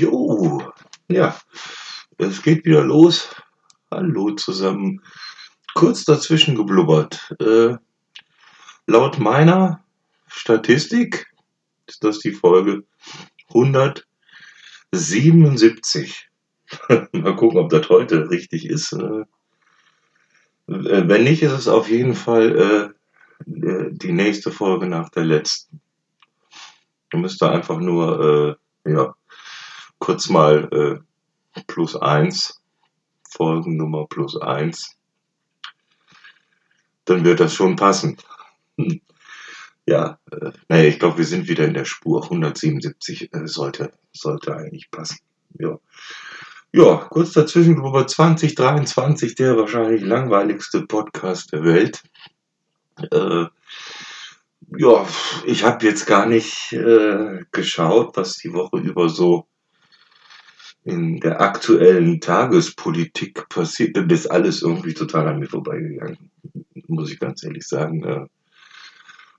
Jo, ja, es geht wieder los. Hallo zusammen. Kurz dazwischen geblubbert. Äh, laut meiner Statistik ist das die Folge 177. Mal gucken, ob das heute richtig ist. Äh, äh, wenn nicht, ist es auf jeden Fall äh, äh die nächste Folge nach der letzten. Du müsst einfach nur, äh, ja, kurz mal äh, plus eins, Folgennummer plus eins, dann wird das schon passen. Hm. Ja, äh, naja, ich glaube, wir sind wieder in der Spur. 177 äh, sollte, sollte eigentlich passen. Ja. Ja, kurz dazwischen, über 2023, der wahrscheinlich langweiligste Podcast der Welt. Äh, ja, ich habe jetzt gar nicht äh, geschaut, was die Woche über so in der aktuellen Tagespolitik passiert, dann ist alles irgendwie total an mir vorbeigegangen. Muss ich ganz ehrlich sagen. Äh,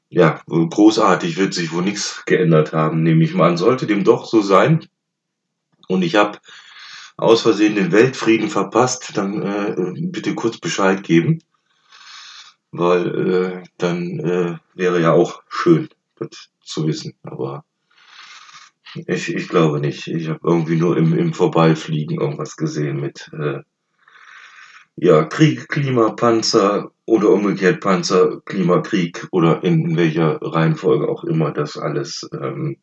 ja, großartig wird sich wohl nichts geändert haben, nehme ich mal an. Sollte dem doch so sein. Und ich habe aus Versehen den Weltfrieden verpasst, dann äh, bitte kurz Bescheid geben. Weil äh, dann äh, wäre ja auch schön, das zu wissen. Aber ich, ich glaube nicht. Ich habe irgendwie nur im, im Vorbeifliegen irgendwas gesehen mit äh, ja, Krieg, Klima, Panzer oder umgekehrt Panzer, Klima, Krieg oder in welcher Reihenfolge auch immer das alles ähm,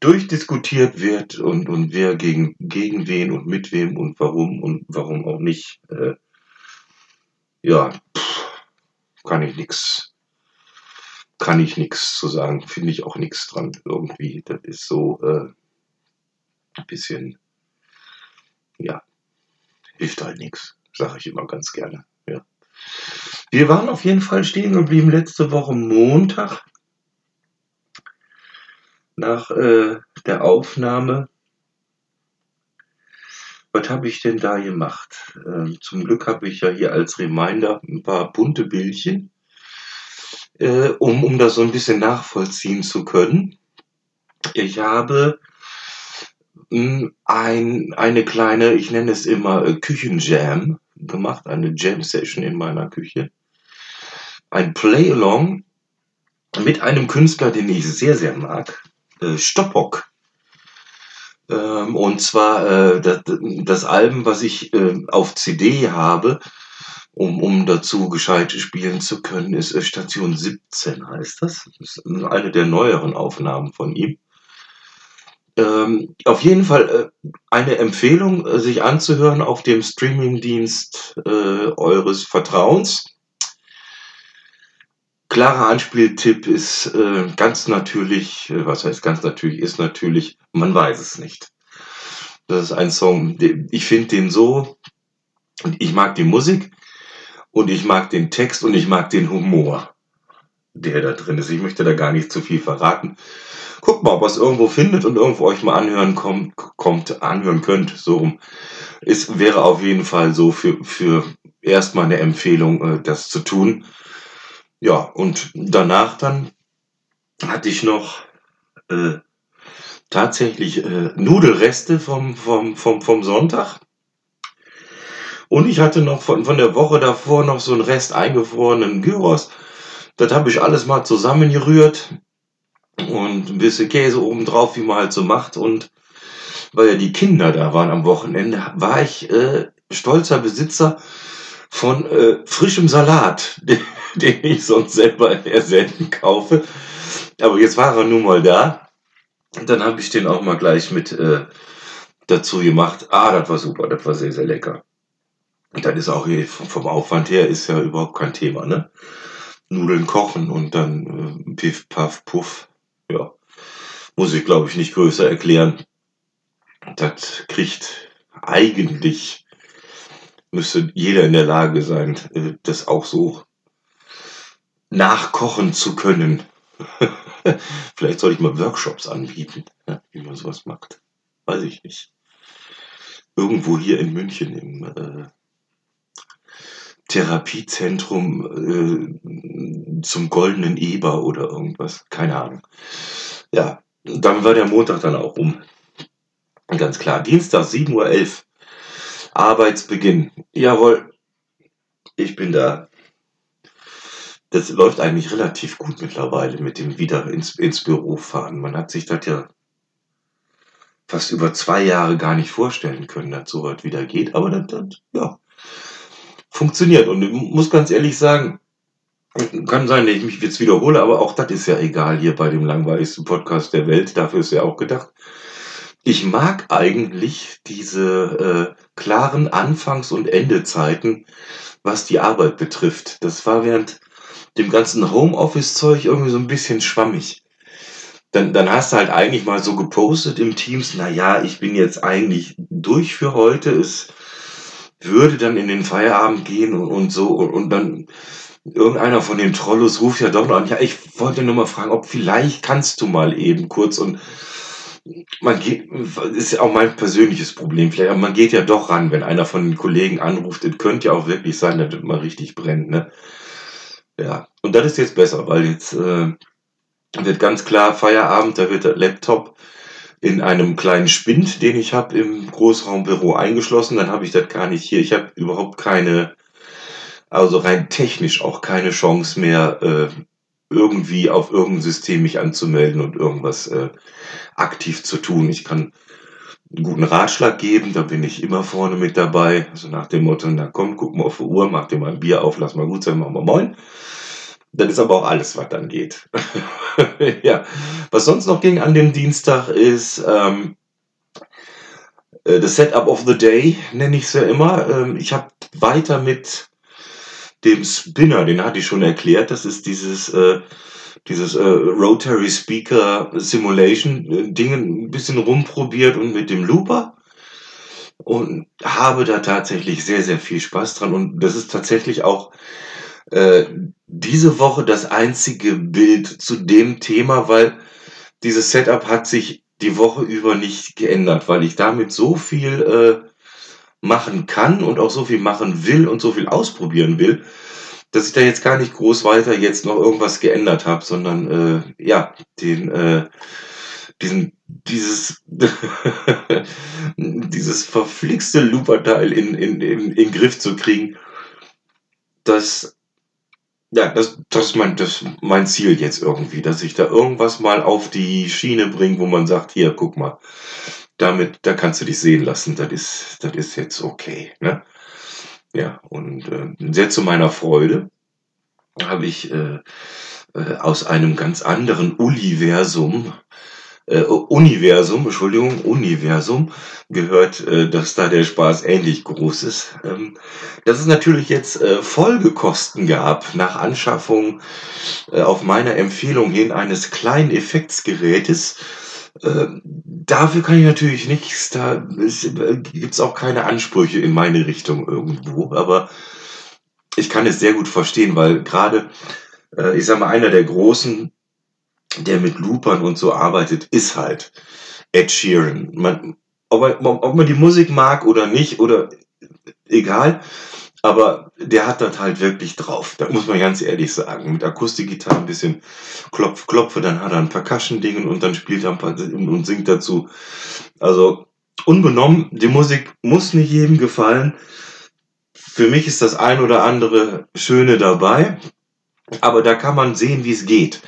durchdiskutiert wird und, und wer gegen, gegen wen und mit wem und warum und warum auch nicht. Äh, ja, pff, kann ich nichts kann ich nichts zu sagen, finde ich auch nichts dran irgendwie. Das ist so äh, ein bisschen, ja, hilft halt nichts, sage ich immer ganz gerne. Ja. Wir waren auf jeden Fall stehen geblieben letzte Woche Montag nach äh, der Aufnahme. Was habe ich denn da gemacht? Ähm, zum Glück habe ich ja hier als Reminder ein paar bunte Bildchen äh, um, um das so ein bisschen nachvollziehen zu können. Ich habe mh, hm, ein, eine kleine, ich nenne es immer äh, Küchenjam gemacht, eine Jam-Session in meiner Küche. Ein Play-Along mit einem Künstler, den ich sehr, sehr mag, äh, Stoppock. Ähm, und zwar äh, das, das Album, was ich äh, auf CD habe, um, um dazu gescheit spielen zu können, ist äh, Station 17 heißt das. Das ist eine der neueren Aufnahmen von ihm. Ähm, auf jeden Fall äh, eine Empfehlung, äh, sich anzuhören auf dem Streamingdienst äh, eures Vertrauens. Klarer Anspieltipp ist äh, ganz natürlich, äh, was heißt ganz natürlich, ist natürlich, man weiß es nicht. Das ist ein Song, ich finde den so, und ich mag die Musik, und ich mag den Text und ich mag den Humor, der da drin ist. Ich möchte da gar nicht zu viel verraten. Guckt mal, ob ihr es irgendwo findet und irgendwo euch mal anhören kommt, kommt anhören könnt. So rum. Es wäre auf jeden Fall so für, für erstmal eine Empfehlung, äh, das zu tun. Ja, und danach dann hatte ich noch äh, tatsächlich äh, Nudelreste vom, vom, vom, vom Sonntag. Und ich hatte noch von, von der Woche davor noch so einen Rest eingefrorenen Gyros. Das habe ich alles mal zusammengerührt und ein bisschen Käse oben drauf, wie man halt so macht. Und weil ja die Kinder da waren am Wochenende, war ich äh, stolzer Besitzer von äh, frischem Salat, den, den ich sonst selber eher selten kaufe. Aber jetzt war er nun mal da. Dann habe ich den auch mal gleich mit äh, dazu gemacht. Ah, das war super, das war sehr, sehr lecker. Und dann ist auch hier vom Aufwand her ist ja überhaupt kein Thema, ne? Nudeln kochen und dann äh, Piff, Puff, Puff. Ja. Muss ich, glaube ich, nicht größer erklären. Das kriegt eigentlich, müsste jeder in der Lage sein, äh, das auch so nachkochen zu können. Vielleicht soll ich mal Workshops anbieten, wie man sowas macht. Weiß ich nicht. Irgendwo hier in München im äh, Therapiezentrum äh, zum goldenen Eber oder irgendwas. Keine Ahnung. Ja, dann war der Montag dann auch um. Ganz klar. Dienstag, 7.11 Uhr. Arbeitsbeginn. Jawohl. Ich bin da. Das läuft eigentlich relativ gut mittlerweile mit dem wieder ins, ins Büro fahren. Man hat sich das ja fast über zwei Jahre gar nicht vorstellen können, dass so was wieder geht. Aber das, das ja, funktioniert. Und ich muss ganz ehrlich sagen, kann sein, dass ich mich jetzt wiederhole, aber auch das ist ja egal hier bei dem langweiligsten Podcast der Welt. Dafür ist ja auch gedacht. Ich mag eigentlich diese äh, klaren Anfangs- und Endezeiten, was die Arbeit betrifft. Das war während dem ganzen Homeoffice-Zeug irgendwie so ein bisschen schwammig. Dann, dann hast du halt eigentlich mal so gepostet im Teams, na ja, ich bin jetzt eigentlich durch für heute. Es würde dann in den Feierabend gehen und, und so und, und dann irgendeiner von den Trollos ruft ja doch noch an, ja, ich wollte nur mal fragen, ob vielleicht kannst du mal eben kurz und man geht, ist ja auch mein persönliches Problem vielleicht, aber man geht ja doch ran, wenn einer von den Kollegen anruft. Es könnte ja auch wirklich sein, dass das mal richtig brennt, ne? Ja, und das ist jetzt besser, weil jetzt äh, wird ganz klar Feierabend, da wird der Laptop in einem kleinen Spind, den ich habe im Großraumbüro eingeschlossen. Dann habe ich das gar nicht hier. Ich habe überhaupt keine, also rein technisch auch keine Chance mehr, äh, irgendwie auf irgendein System mich anzumelden und irgendwas äh, aktiv zu tun. Ich kann einen guten Ratschlag geben, da bin ich immer vorne mit dabei. Also nach dem Motto, na komm, guck mal auf die Uhr, mach dir mal ein Bier auf, lass mal gut sein, mach mal moin. Das ist aber auch alles, was dann geht. ja. Was sonst noch ging an dem Dienstag ist ähm, äh, das Setup of the Day, nenne ich es ja immer. Ähm, ich habe weiter mit dem Spinner, den hatte ich schon erklärt. Das ist dieses, äh, dieses äh, Rotary Speaker Simulation äh, Ding ein bisschen rumprobiert und mit dem Looper und habe da tatsächlich sehr, sehr viel Spaß dran. Und das ist tatsächlich auch äh, diese Woche das einzige Bild zu dem Thema, weil dieses Setup hat sich die Woche über nicht geändert, weil ich damit so viel äh, machen kann und auch so viel machen will und so viel ausprobieren will, dass ich da jetzt gar nicht groß weiter jetzt noch irgendwas geändert habe, sondern äh, ja, den äh, diesen dieses dieses verflixte Looper-Teil in, in, in, in Griff zu kriegen, das ja, das, das, ist mein, das ist mein Ziel jetzt irgendwie, dass ich da irgendwas mal auf die Schiene bringe, wo man sagt, hier, guck mal, damit, da kannst du dich sehen lassen, das ist, das ist jetzt okay. Ne? Ja, und äh, sehr zu meiner Freude habe ich äh, äh, aus einem ganz anderen Universum äh, Universum, Entschuldigung, Universum gehört, äh, dass da der Spaß ähnlich groß ist. Ähm, dass es natürlich jetzt äh, Folgekosten gab nach Anschaffung äh, auf meiner Empfehlung hin eines kleinen Effektsgerätes. Äh, dafür kann ich natürlich nichts, da äh, gibt's auch keine Ansprüche in meine Richtung irgendwo, aber ich kann es sehr gut verstehen, weil gerade, äh, ich sag mal, einer der großen der mit Loopern und so arbeitet, ist halt Ed Sheeran. Man, ob, man, ob man die Musik mag oder nicht, oder egal, aber der hat das halt wirklich drauf. Da muss man ganz ehrlich sagen. Mit Akustikgitarre ein bisschen Klopf, Klopfe, dann hat er ein Percussion-Dingen und dann spielt er ein paar und singt dazu. Also, unbenommen, die Musik muss nicht jedem gefallen. Für mich ist das ein oder andere Schöne dabei, aber da kann man sehen, wie es geht.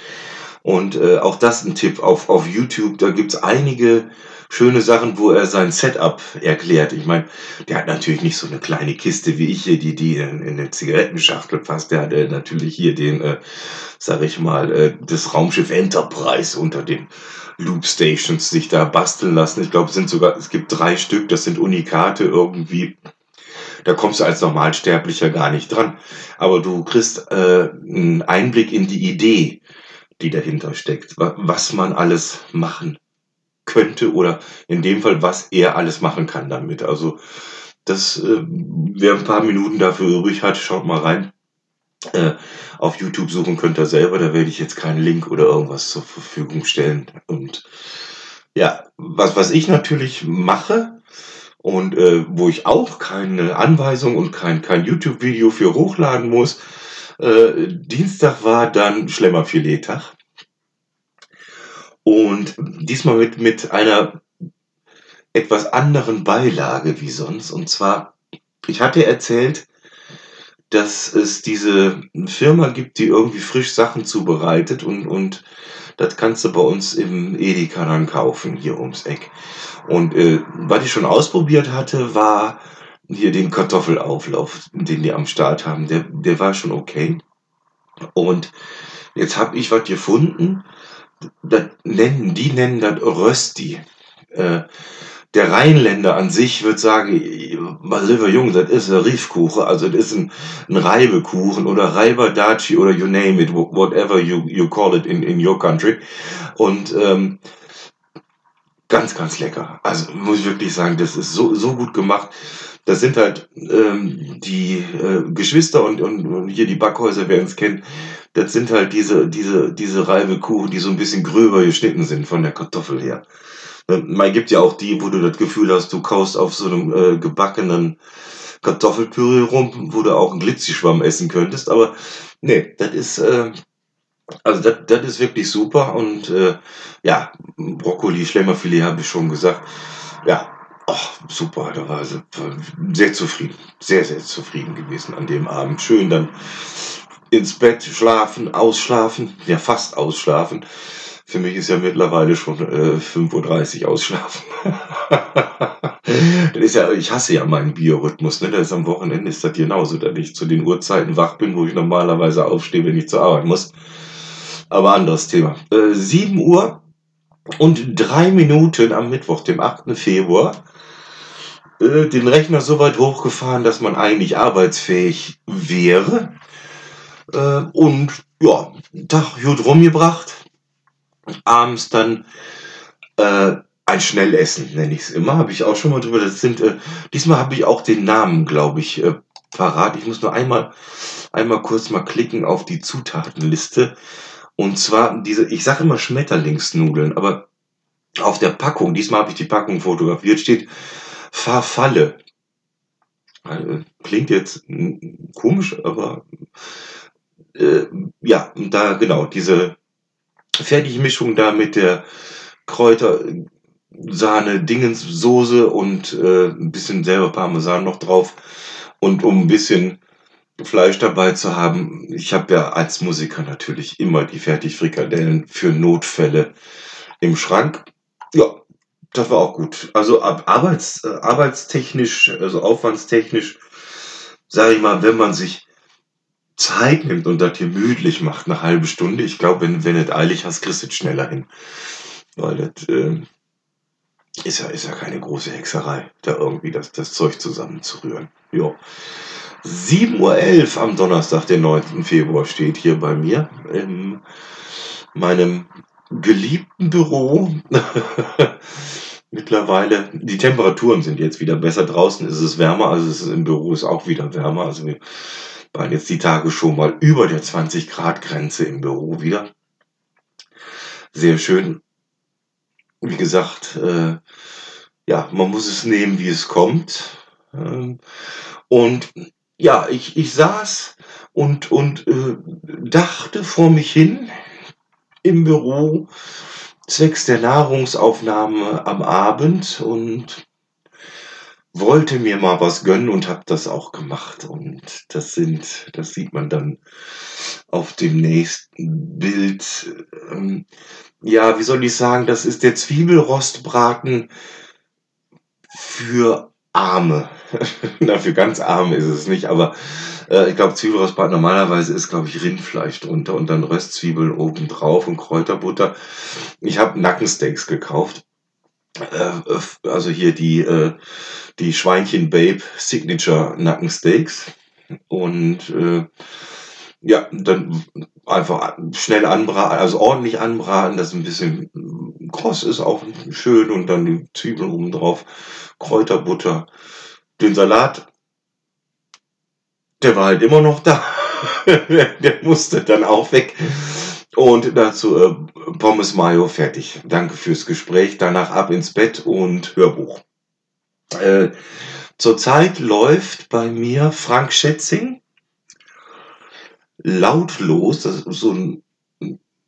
Und äh, auch das ein Tipp auf, auf YouTube. Da gibt's einige schöne Sachen, wo er sein Setup erklärt. Ich meine, der hat natürlich nicht so eine kleine Kiste wie ich hier, die die in, in eine Zigarettenschachtel passt. Der hat äh, natürlich hier den, äh, sag ich mal, äh, das Raumschiff Enterprise unter den Loop Stations sich da basteln lassen. Ich glaube, es sind sogar, es gibt drei Stück, das sind Unikate irgendwie. Da kommst du als Normalsterblicher gar nicht dran. Aber du kriegst äh, einen Einblick in die Idee die dahinter steckt, was man alles machen könnte oder in dem Fall, was er alles machen kann damit. Also das, äh, wer ein paar Minuten dafür übrig hat, schaut mal rein. Äh, auf YouTube suchen könnt ihr selber, da werde ich jetzt keinen Link oder irgendwas zur Verfügung stellen. Und ja, was, was ich natürlich mache und äh, wo ich auch keine Anweisung und kein, kein YouTube-Video für hochladen muss, äh, Dienstag war dann Schlemmerfilet-Tag. Und diesmal mit, mit einer etwas anderen Beilage wie sonst. Und zwar, ich hatte erzählt, dass es diese Firma gibt, die irgendwie frisch Sachen zubereitet und, und das kannst du bei uns im Edeka dann kaufen, hier ums Eck. Und äh, was ich schon ausprobiert hatte, war hier den Kartoffelauflauf, den die am Start haben. Der, der war schon okay. Und jetzt habe ich was gefunden, das nennen, die nennen das Rösti. Äh, der Rheinländer an sich wird sagen, lieber Junge, das ist ein Riefkuchen, also das ist ein, ein Reibekuchen oder Reibadachi oder you name it, whatever you, you call it in, in your country. Und ähm, ganz, ganz lecker. Also muss ich wirklich sagen, das ist so, so gut gemacht. Das sind halt ähm, die äh, Geschwister und, und, und hier die Backhäuser, wer es kennt, das sind halt diese, diese, diese Reibekuchen, die so ein bisschen gröber geschnitten sind von der Kartoffel her. Man gibt ja auch die, wo du das Gefühl hast, du kaust auf so einem äh, gebackenen Kartoffelpüree rum, wo du auch einen Glitzischwamm essen könntest. Aber nee, das ist, äh, also das, das ist wirklich super. Und äh, ja, Brokkoli, Schlemmerfilet habe ich schon gesagt. Ja, ach, super, da war sie sehr zufrieden. Sehr, sehr zufrieden gewesen an dem Abend. Schön dann ins Bett schlafen, ausschlafen, ja fast ausschlafen. Für mich ist ja mittlerweile schon äh, 5.30 Uhr ausschlafen. das ist ja, ich hasse ja meinen Biorhythmus. Ne? Das ist am Wochenende ist das genauso, dass ich zu den Uhrzeiten wach bin, wo ich normalerweise aufstehe, wenn ich zur Arbeit muss. Aber anderes Thema. Äh, 7 Uhr und drei Minuten am Mittwoch, dem 8. Februar, äh, den Rechner so weit hochgefahren, dass man eigentlich arbeitsfähig wäre. Äh, und ja, Tag gut rumgebracht abends dann äh, ein Schnellessen, nenne ich es immer. Habe ich auch schon mal drüber. Das sind, äh, diesmal habe ich auch den Namen, glaube ich, äh, parat. Ich muss nur einmal, einmal kurz mal klicken auf die Zutatenliste. Und zwar diese, ich sage immer Schmetterlingsnudeln, aber auf der Packung, diesmal habe ich die Packung fotografiert, steht Farfalle. Äh, klingt jetzt komisch, aber äh, ja, da genau, diese Fertigmischung da mit der Kräuter, Sahne, Dingenssoße und äh, ein bisschen selber Parmesan noch drauf. Und um ein bisschen Fleisch dabei zu haben, ich habe ja als Musiker natürlich immer die Fertigfrikadellen für Notfälle im Schrank. Ja, das war auch gut. Also arbeits, äh, arbeitstechnisch, also aufwandstechnisch, sage ich mal, wenn man sich Zeit nimmt und das gemütlich macht, eine halbe Stunde, ich glaube, wenn, wenn du es eilig hast, kriegst du es schneller hin. Weil das äh, ist, ja, ist ja keine große Hexerei, da irgendwie das, das Zeug zusammenzurühren. Jo. 7.11 Uhr am Donnerstag, den 9. Februar, steht hier bei mir in meinem geliebten Büro. Mittlerweile, die Temperaturen sind jetzt wieder besser. Draußen ist es wärmer, also es ist, im Büro ist auch wieder wärmer. Also wir waren jetzt die Tage schon mal über der 20 Grad Grenze im Büro wieder. Sehr schön. Wie gesagt, äh, ja, man muss es nehmen, wie es kommt. Ähm, und ja, ich, ich saß und, und äh, dachte vor mich hin im Büro, zwecks der Nahrungsaufnahme am Abend und wollte mir mal was gönnen und habe das auch gemacht. Und das sind, das sieht man dann auf dem nächsten Bild. Ähm, ja, wie soll ich sagen, das ist der Zwiebelrostbraten für Arme. Na, für ganz Arme ist es nicht, aber äh, ich glaube, Zwiebelrostbraten normalerweise ist, glaube ich, Rindfleisch drunter und dann Röstzwiebeln oben drauf und Kräuterbutter. Ich habe Nackensteaks gekauft. Äh, also hier die äh, die Schweinchen Babe Signature Nackensteaks. Und äh, ja, dann einfach schnell anbraten, also ordentlich anbraten, dass ein bisschen kross ist, auch schön und dann die Zwiebeln oben drauf, Kräuterbutter, den Salat, der war halt immer noch da. der musste dann auch weg. Und dazu äh, Pommes Mayo fertig. Danke fürs Gespräch. Danach ab ins Bett und Hörbuch. Äh, zurzeit läuft bei mir Frank Schätzing lautlos. Das ist so ein.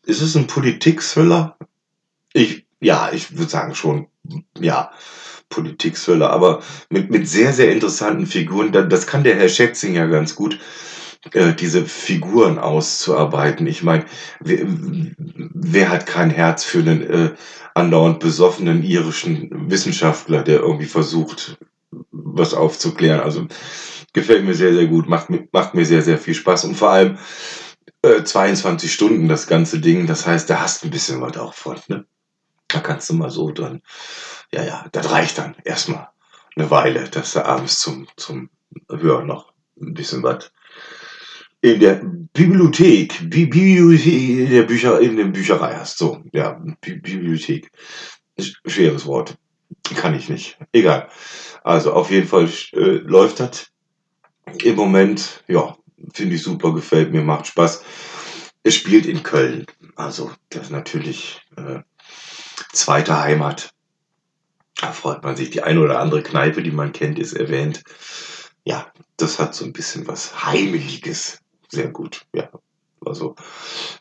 Ist es ein Politik-Thriller? Ich, ja, ich würde sagen schon. Ja. Politik-Thriller, aber mit, mit sehr, sehr interessanten Figuren. Da- Das kann der Herr Schätzing ja ganz gut, äh, diese Figuren auszuarbeiten. Ich meine, wer, wer hat kein Herz für einen äh, andauernd besoffenen irischen Wissenschaftler, der irgendwie versucht, was aufzuklären? Also gefällt mir sehr, sehr gut, macht, macht mir sehr, sehr viel Spaß und vor allem äh, 22 Stunden das ganze Ding. Das heißt, da hast du ein bisschen was auch von. Ne? Da kannst du mal so dran. Ja, ja, das reicht dann erstmal eine Weile, dass du abends zum, zum Hören noch ein bisschen was in der Bibliothek, Bi Bibliothek in der Bücher, in der Bücherei hast. So, ja, Bi Bibliothek. Sch- Schweres Wort. Kann ich nicht. Egal. Also auf jeden Fall äh, läuft das im Moment. Ja, finde ich super, gefällt mir, macht Spaß. Es spielt in Köln. Also das ist natürlich äh, zweite Heimat. Da freut man sich. Die eine oder andere Kneipe, die man kennt, ist erwähnt. Ja, das hat so ein bisschen was Heimeliges. Sehr gut, ja. Also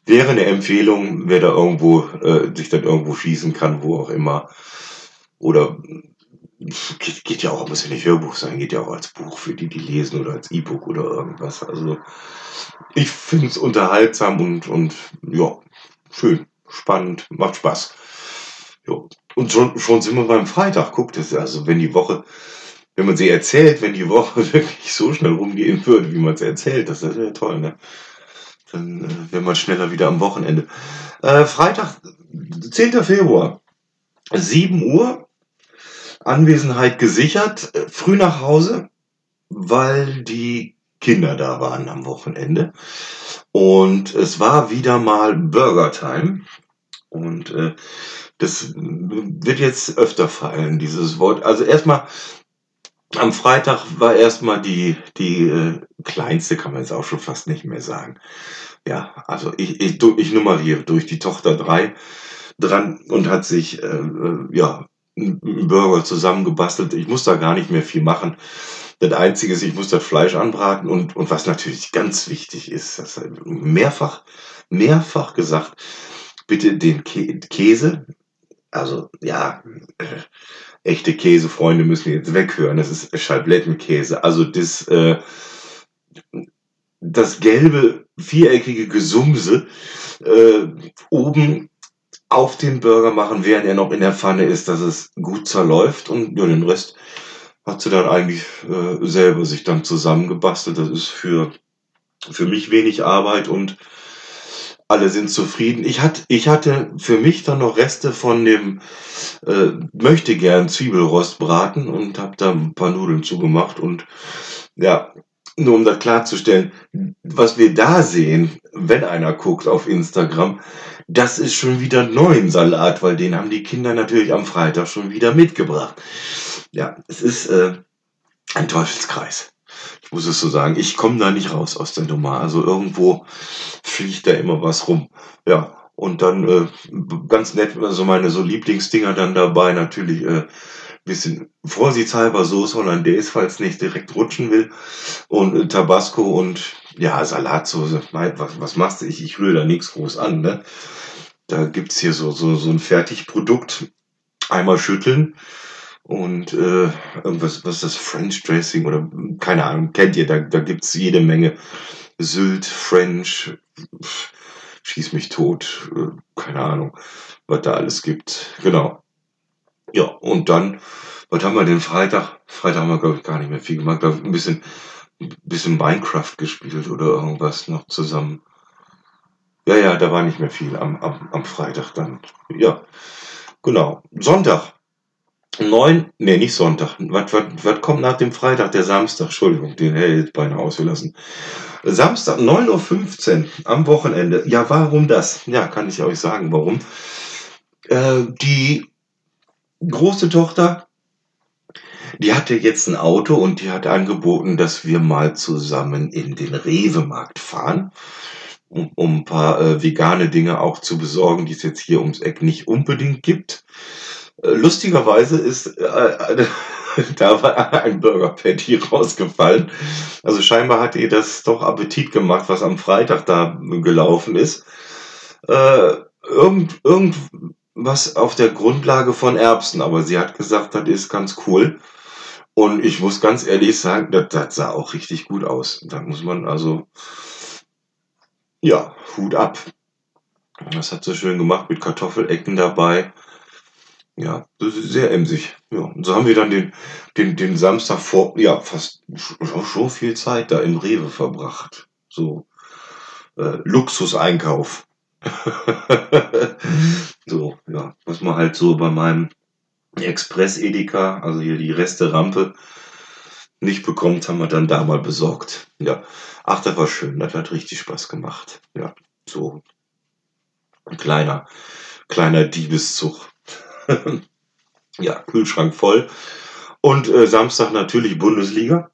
wäre eine Empfehlung, wer da irgendwo äh, sich dann irgendwo schießen kann, wo auch immer. Oder geht, geht ja auch, muss ja nicht Hörbuch sein, geht ja auch als Buch für die, die lesen oder als E-Book oder irgendwas. Also ich finde es unterhaltsam und, und ja, schön, spannend, macht Spaß. Jo. Und schon, schon sind wir beim Freitag. Guckt es, also wenn die Woche, wenn man sie erzählt, wenn die Woche wirklich so schnell rumgehen würde, wie man es erzählt, das wäre toll, ne? Dann äh, wäre man schneller wieder am Wochenende. Äh, Freitag, 10. Februar, 7 Uhr, Anwesenheit gesichert, äh, früh nach Hause, weil die Kinder da waren am Wochenende. Und es war wieder mal Burger Time. Und äh, das wird jetzt öfter fallen, dieses Wort. Also erstmal, am Freitag war erstmal die, die äh, kleinste, kann man jetzt auch schon fast nicht mehr sagen. Ja, also ich, ich, ich nummeriere durch die Tochter drei dran und hat sich äh, äh, ja einen Burger zusammengebastelt. Ich muss da gar nicht mehr viel machen. Das Einzige ist, ich muss das Fleisch anbraten und, und was natürlich ganz wichtig ist, das mehrfach, mehrfach gesagt, bitte den Kä Käse, also ja, äh, echte Käsefreunde müssen jetzt weghören, das ist Schablettenkäse, also das, äh, das gelbe, viereckige Gesumse äh, oben auf den Burger machen, während er noch in der Pfanne ist, dass es gut zerläuft. Und ja, den Rest hat sie dann eigentlich äh, selber sich dann zusammengebastelt. Das ist für, für mich wenig Arbeit und alle sind zufrieden. Ich hatte, ich hatte für mich dann noch Reste von dem äh, möchte gern Zwiebelrostbraten und habe da ein paar Nudeln zugemacht und ja, nur um das klarzustellen, was wir da sehen, wenn einer guckt auf Instagram, das ist schon wieder neuen Salat, weil den haben die Kinder natürlich am Freitag schon wieder mitgebracht. Ja, es ist äh, ein Teufelskreis. Ich muss es so sagen. Ich komme da nicht raus aus der Nummer. Also irgendwo fliegt da immer was rum. Ja, und dann äh, ganz nett, also meine so Lieblingsdinger dann dabei natürlich äh, bisschen vorsichtshalber Soße Hollandaise, falls nicht direkt rutschen will und äh, Tabasco und ja, Salatsauce. Mein, was, was machst du? Ich, ich rühre da nichts groß an. Ne? Da gibt's hier so, so, so ein Fertigprodukt. Einmal schütteln und äh, irgendwas, was ist das? French Dressing oder keine Ahnung, kennt ihr, da, da gibt's jede Menge. Sylt, French, schieß mich tot, äh, keine Ahnung, was da alles gibt. Genau. Ja, und dann, was haben wir denn Freitag? Freitag haben wir, glaube ich, gar nicht mehr viel gemacht. Glaub ich, ein bisschen, ein bisschen Minecraft gespielt oder irgendwas noch zusammen. Ja, ja, da war nicht mehr viel am, am, am Freitag dann. Ja, genau. Sonntag. Neun, nee, nicht Sonntag. Was, was, was kommt nach dem Freitag? Der Samstag, Entschuldigung, den hätte ich jetzt beinahe ausgelassen. Samstag, 9.15 Uhr am Wochenende. Ja, warum das? Ja, kann ich euch sagen, warum. Äh, die große Tochter, die hatte jetzt ein Auto und die hat angeboten, dass wir mal zusammen in den Rewe-Markt fahren, um, ein paar äh, vegane Dinge auch zu besorgen, die es jetzt hier ums Eck nicht unbedingt gibt. Äh, lustigerweise ist äh, da war ein Burger Patty rausgefallen. Also scheinbar hat ihr das doch Appetit gemacht, was am Freitag da gelaufen ist. Äh, irgend, irgend, was auf der Grundlage von Erbsen, aber sie hat gesagt, das ist ganz cool. Und ich muss ganz ehrlich sagen, das, das sah auch richtig gut aus. Da muss man also, ja, Hut ab. Das hat sie schön gemacht mit Kartoffelecken dabei. Ja, das ist sehr emsig. Ja, und so haben wir dann den, den, den Samstag vor, ja, fast schon viel Zeit da im Rewe verbracht. So, äh, Luxuseinkauf. so, ja, was man halt so bei meinem Express Edeka, also hier die Reste-Rampe, nicht bekommt, haben wir dann da mal besorgt. Ja, ach, das war schön, das hat richtig Spaß gemacht. Ja, so ein kleiner, kleiner Diebeszug. ja, Kühlschrank voll. Und äh, Samstag natürlich Bundesliga.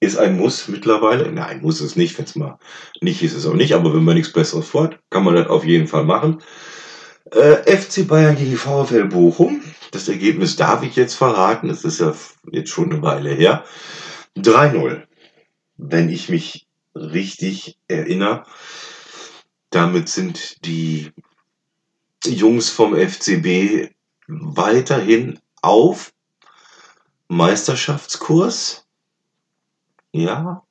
Ist ein Muss mittlerweile. Nein, muss es nicht. Wenn es mal nicht ist, ist es auch nicht. Aber wenn man nichts Besseres fort, kann man das auf jeden Fall machen. Äh, FC Bayern gegen VfL Bochum. Das Ergebnis darf ich jetzt verraten. Das ist ja jetzt schon eine Weile her. 3-0. Wenn ich mich richtig erinnere. Damit sind die Jungs vom FCB weiterhin auf Meisterschaftskurs. Ja.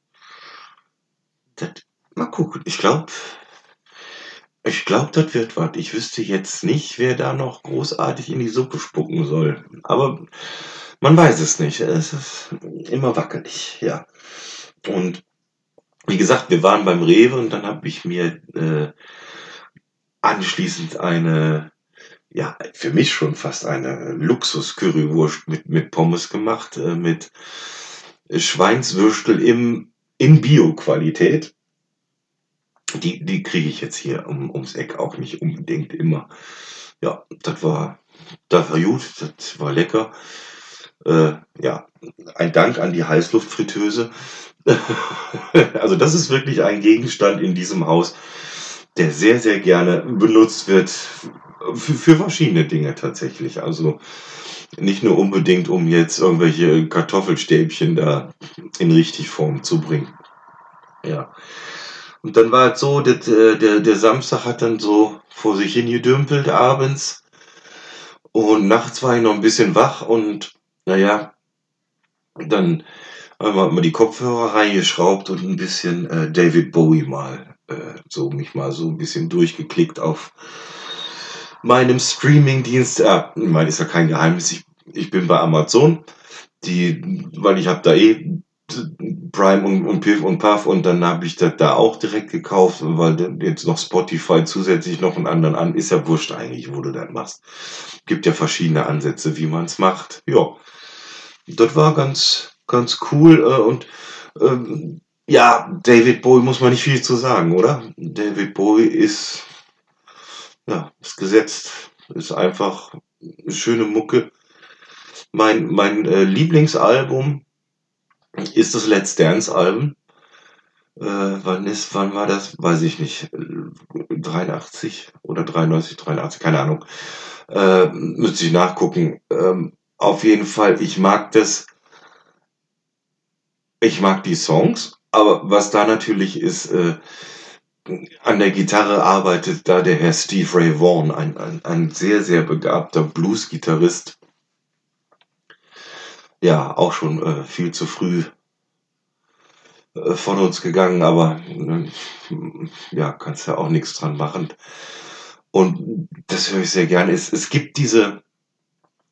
Das, mal gucken. Ich glaube, ich glaube, das wird was. Ich wüsste jetzt nicht, wer da noch großartig in die Suppe spucken soll. Aber man weiß es nicht. Es ist immer wackelig, ja. Und wie gesagt, wir waren beim Rewe und dann habe ich mir äh, anschließend eine, ja, für mich schon fast eine Luxus-Currywurst mit, mit Pommes gemacht, äh, mit Schweinswürstel im, in Bio-Qualität die, die kriege ich jetzt hier um, ums Eck auch nicht unbedingt immer. Ja, das war, das war gut, das war lecker. Äh, ja, ein Dank an die Heißluftfritteuse. also das ist wirklich ein Gegenstand in diesem Haus, der sehr, sehr gerne benutzt wird für, für verschiedene Dinge tatsächlich. Also nicht nur unbedingt, um jetzt irgendwelche Kartoffelstäbchen da in richtig Form zu bringen. Ja. Und dann war es so, dass, äh, der, der Samstag hat dann so vor sich hin gedümpelt abends. Und nachts war ich noch ein bisschen wach und naja, dann haben wir mal die Kopfhörer reingeschraubt und ein bisschen äh, David Bowie mal, äh, so mich mal so ein bisschen durchgeklickt auf meinem Streaming-Dienst. Ah, ich meine, ist ja kein Geheimnis. Ich, ich bin bei Amazon, die, weil ich habe da eh Prime und, und Piff und Puff und dann habe ich das da auch direkt gekauft, weil jetzt noch Spotify zusätzlich noch einen anderen an, ist ja wurscht eigentlich, wo du das machst. Gibt ja verschiedene Ansätze, wie man es macht. Ja, das war ganz, ganz cool äh, und ähm, ja, David Bowie muss man nicht viel zu sagen, oder? David Bowie ist, ja, ist gesetzt, ist einfach eine schöne Mucke. Mein, mein äh, Lieblingsalbum ist das Let's Dance Album. Äh, wann ist, wann war das? Weiß ich nicht. 83 oder 93, 83, keine Ahnung. Äh, müsste ich nachgucken. Ähm, auf jeden Fall, ich mag das. Ich mag die Songs, aber was da natürlich ist, äh, an der Gitarre arbeitet da der Herr Steve Ray Vaughan, ein, ein, ein sehr, sehr begabter Blues-Gitarrist ja auch schon äh, viel zu früh äh, von uns gegangen, aber äh, ja, kannst ja auch nichts dran machen. Und das höre ich sehr gerne. Es, es gibt diese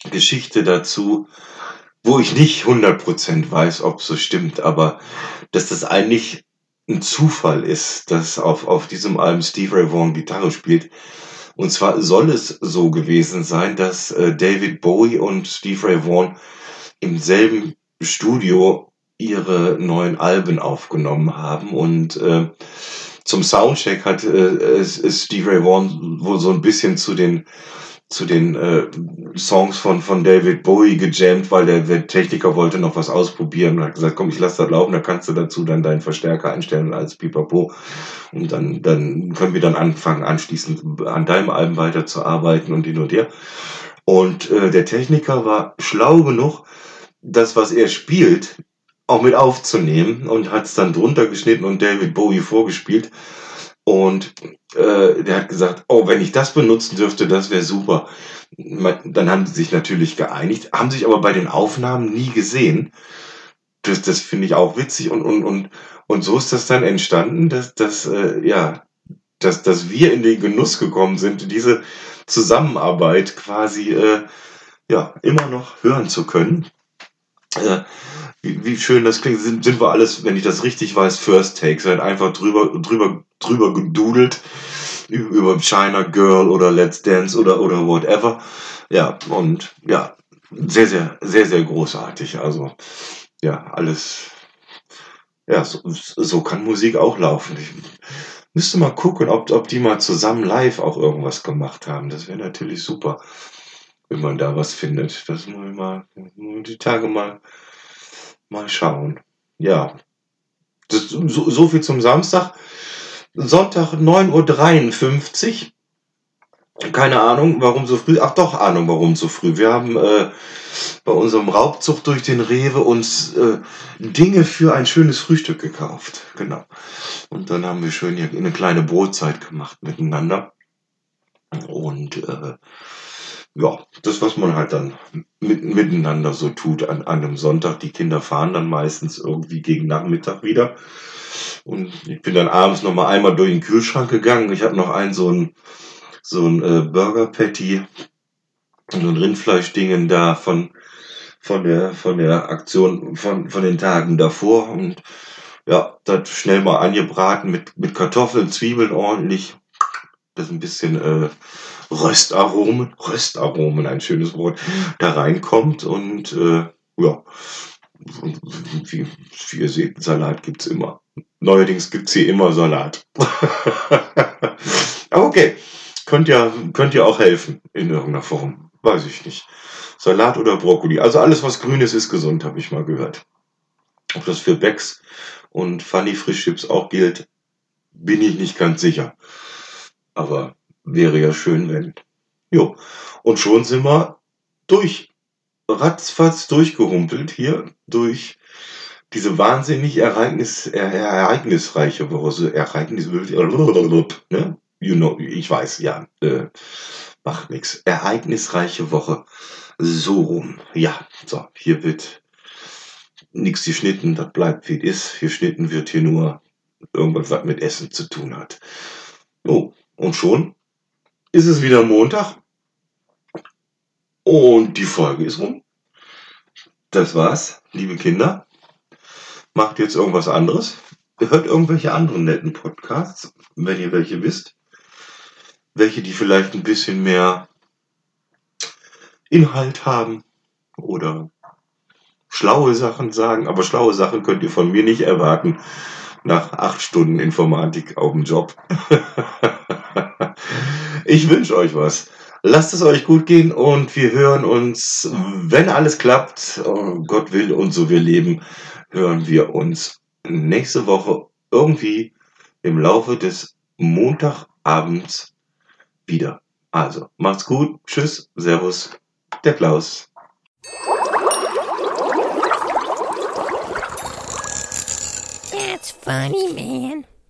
Geschichte dazu, wo ich nicht 100% weiß, ob so stimmt, aber dass das eigentlich ein Zufall ist, dass auf, auf diesem Album Steve Ray Vaughan Gitarre spielt. Und zwar soll es so gewesen sein, dass äh, David Bowie und Steve Ray Vaughan im selben Studio ihre neuen Alben aufgenommen haben und äh, zum Soundcheck hat äh, Steve Ray Vaughan wohl so ein bisschen zu den zu den äh, Songs von von David Bowie gejammt, weil der, der Techniker wollte noch was ausprobieren und hat gesagt, komm, ich lass das laufen, da kannst du dazu dann deinen Verstärker einstellen als Pipapo und dann dann können wir dann anfangen anschließend an deinem Album weiterzuarbeiten und hin und her. Und äh, der Techniker war schlau genug, das, was er spielt, auch mit aufzunehmen und hat es dann drunter geschnitten und David Bowie vorgespielt. Und äh, der hat gesagt, oh, wenn ich das benutzen dürfte, das wäre super. Dann haben sie sich natürlich geeinigt, haben sich aber bei den Aufnahmen nie gesehen. Das, das finde ich auch witzig. Und, und, und, und so ist das dann entstanden, dass, dass, äh, ja, dass, dass wir in den Genuss gekommen sind, diese Zusammenarbeit quasi äh, ja, immer noch hören zu können. Äh, wie, wie schön das klingt, sind, sind wir alles, wenn ich das richtig weiß, First Takes, halt einfach drüber, drüber, drüber gedudelt über China Girl oder Let's Dance oder, oder whatever. Ja, und ja, sehr, sehr, sehr, sehr großartig. Also, ja, alles, ja, so, so kann Musik auch laufen. Ich müsste mal gucken, ob, ob die mal zusammen live auch irgendwas gemacht haben. Das wäre natürlich super, wenn man da was findet. Das muss ich mal, die Tage mal Mal schauen. Ja. Das, so, so viel zum Samstag. Sonntag 9.53 Uhr. Keine Ahnung, warum so früh. Ach doch, Ahnung, warum so früh. Wir haben äh, bei unserem Raubzug durch den Rewe uns äh, Dinge für ein schönes Frühstück gekauft. Genau. Und dann haben wir schön hier eine kleine Brotzeit gemacht miteinander. Und äh, ja, das, was man halt dann mit, miteinander so tut an, an einem Sonntag. Die Kinder fahren dann meistens irgendwie gegen Nachmittag wieder. Und ich bin dann abends noch mal einmal durch den Kühlschrank gegangen. Ich habe noch einen so ein, so ein äh, Burger Patty und ein Rindfleischdingen da von, von der, von der Aktion von, von den Tagen davor. Und ja, das schnell mal angebraten mit, mit Kartoffeln, Zwiebeln ordentlich. Das ein bisschen äh, Röstaromen, Röstaromen, ein schönes Wort, da reinkommt und äh, ja, wie, wie ihr seht, Salat gibt's immer. Neuerdings gibt's hier immer Salat. okay, könnt ja, könnt ihr auch helfen in irgendeiner Form. Weiß ich nicht. Salat oder Brokkoli. Also alles, was grün ist, ist gesund, habe ich mal gehört. Ob das für Becks und Funny Frischchips auch gilt, bin ich nicht ganz sicher. Aber Wäre ja schön, wenn. Jo. Und schon sind wir durch, ratzfatz durchgehumpelt hier, durch diese wahnsinnig ereignis, ereignisreiche Woche, Ereignis, ne? You know, ich weiß, ja, äh, macht nix. Ereignisreiche Woche. So rum. Ja, so, hier wird nichts geschnitten, das bleibt wie es ist. Geschnitten wird hier nur irgendwas, was mit Essen zu tun hat. Oh, und schon ist es wieder Montag und die Folge ist rum. Das war's, liebe Kinder. Macht jetzt irgendwas anderes. Hört irgendwelche anderen netten Podcasts, wenn ihr welche wisst. Welche, die vielleicht ein bisschen mehr Inhalt haben oder schlaue Sachen sagen. Aber schlaue Sachen könnt ihr von mir nicht erwarten nach acht Stunden Informatik auf dem Job. Ich wünsche euch was. Lasst es euch gut gehen und wir hören uns, wenn alles klappt, oh Gott will und so wir leben, hören wir uns nächste Woche irgendwie im Laufe des Montagabends wieder. Also, macht's gut. Tschüss. Servus. Der Klaus. That's funny, man.